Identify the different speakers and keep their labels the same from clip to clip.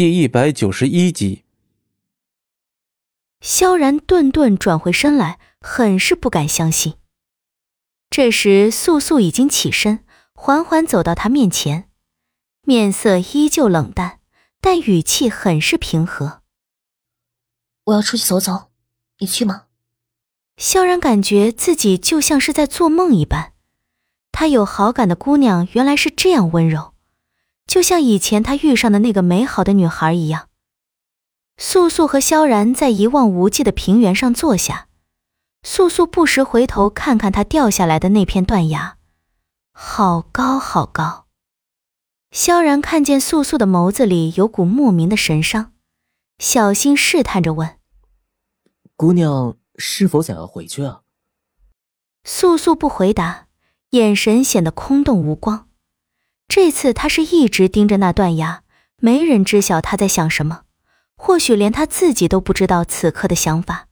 Speaker 1: 第一百九十一集。
Speaker 2: 萧然顿顿转回身来，很是不敢相信。这时，素素已经起身，缓缓走到他面前，面色依旧冷淡，但语气很是平和。
Speaker 3: 我要出去走走，你去吗？
Speaker 2: 萧然感觉自己就像是在做梦一般，他有好感的姑娘原来是这样温柔。就像以前他遇上的那个美好的女孩一样，素素和萧然在一望无际的平原上坐下，素素不时回头看看他掉下来的那片断崖，好高好高。萧然看见素素的眸子里有股莫名的神伤，小心试探着问：“
Speaker 4: 姑娘是否想要回去啊？”
Speaker 2: 素素不回答，眼神显得空洞无光。这次他是一直盯着那断崖，没人知晓他在想什么，或许连他自己都不知道此刻的想法。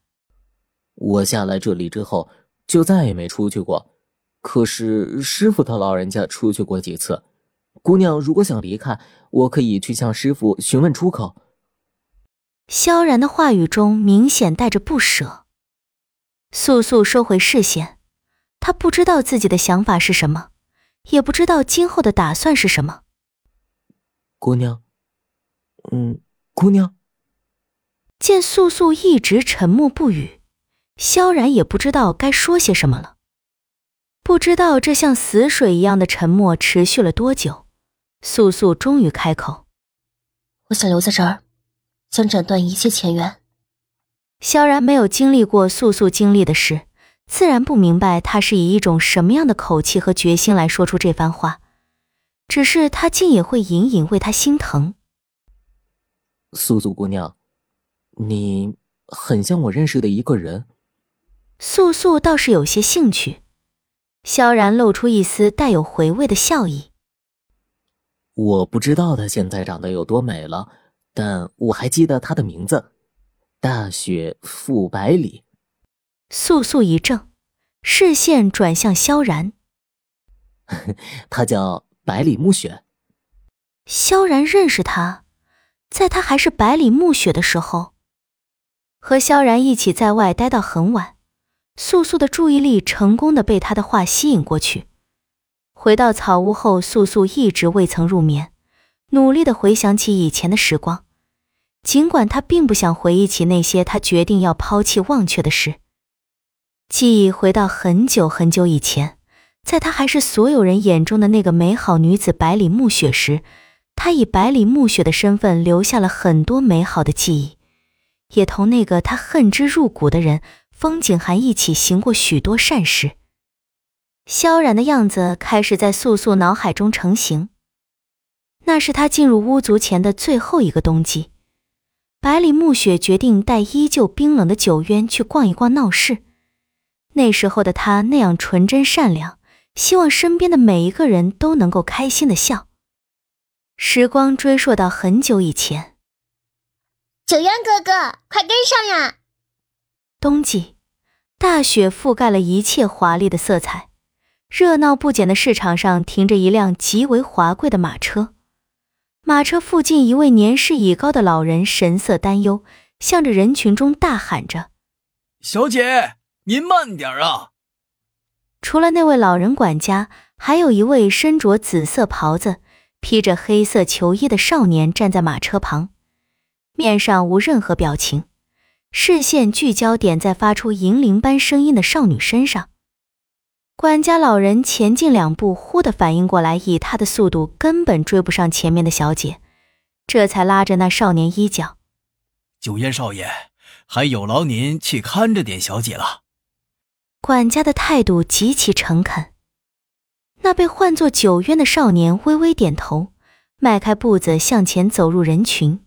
Speaker 4: 我下来这里之后，就再也没出去过。可是师傅他老人家出去过几次。姑娘如果想离开，我可以去向师傅询问出口。
Speaker 2: 萧然的话语中明显带着不舍。素素收回视线，她不知道自己的想法是什么。也不知道今后的打算是什么。
Speaker 4: 姑娘，嗯，姑娘。
Speaker 2: 见素素一直沉默不语，萧然也不知道该说些什么了。不知道这像死水一样的沉默持续了多久，素素终于开口：“
Speaker 3: 我想留在这儿，想斩断一切前缘。”
Speaker 2: 萧然没有经历过素素经历的事。自然不明白他是以一种什么样的口气和决心来说出这番话，只是他竟也会隐隐为他心疼。
Speaker 4: 素素姑娘，你很像我认识的一个人。
Speaker 2: 素素倒是有些兴趣。萧然露出一丝带有回味的笑意。
Speaker 4: 我不知道她现在长得有多美了，但我还记得她的名字——大雪覆百里。
Speaker 2: 素素一怔，视线转向萧然。
Speaker 4: 他叫百里暮雪。
Speaker 2: 萧然认识他，在他还是百里暮雪的时候，和萧然一起在外待到很晚。素素的注意力成功的被他的话吸引过去。回到草屋后，素素一直未曾入眠，努力的回想起以前的时光，尽管她并不想回忆起那些她决定要抛弃忘却的事。记忆回到很久很久以前，在她还是所有人眼中的那个美好女子百里暮雪时，她以百里暮雪的身份留下了很多美好的记忆，也同那个她恨之入骨的人风景寒一起行过许多善事。萧然的样子开始在素素脑海中成型。那是他进入巫族前的最后一个冬季，百里暮雪决定带依旧冰冷的九渊去逛一逛闹市。那时候的他那样纯真善良，希望身边的每一个人都能够开心的笑。时光追溯到很久以前，
Speaker 5: 九渊哥哥，快跟上呀！
Speaker 2: 冬季，大雪覆盖了一切华丽的色彩，热闹不减的市场上停着一辆极为华贵的马车，马车附近一位年事已高的老人神色担忧，向着人群中大喊着：“
Speaker 6: 小姐。”您慢点啊！
Speaker 2: 除了那位老人管家，还有一位身着紫色袍子、披着黑色球衣的少年站在马车旁，面上无任何表情，视线聚焦点在发出银铃般声音的少女身上。管家老人前进两步，忽地反应过来，以他的速度根本追不上前面的小姐，这才拉着那少年衣角：“
Speaker 6: 九烟少爷，还有劳您去看着点小姐了。”
Speaker 2: 管家的态度极其诚恳。那被唤作九渊的少年微微点头，迈开步子向前走入人群。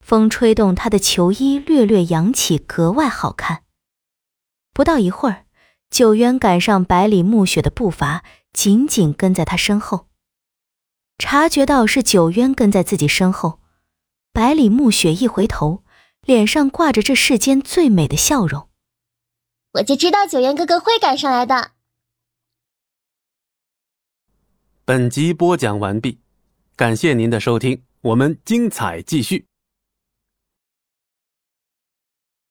Speaker 2: 风吹动他的球衣，略略扬起，格外好看。不到一会儿，九渊赶上百里暮雪的步伐，紧紧跟在他身后。察觉到是九渊跟在自己身后，百里暮雪一回头，脸上挂着这世间最美的笑容。
Speaker 5: 我就知道九渊哥哥会赶上来的。
Speaker 1: 本集播讲完毕，感谢您的收听。我们精彩继续。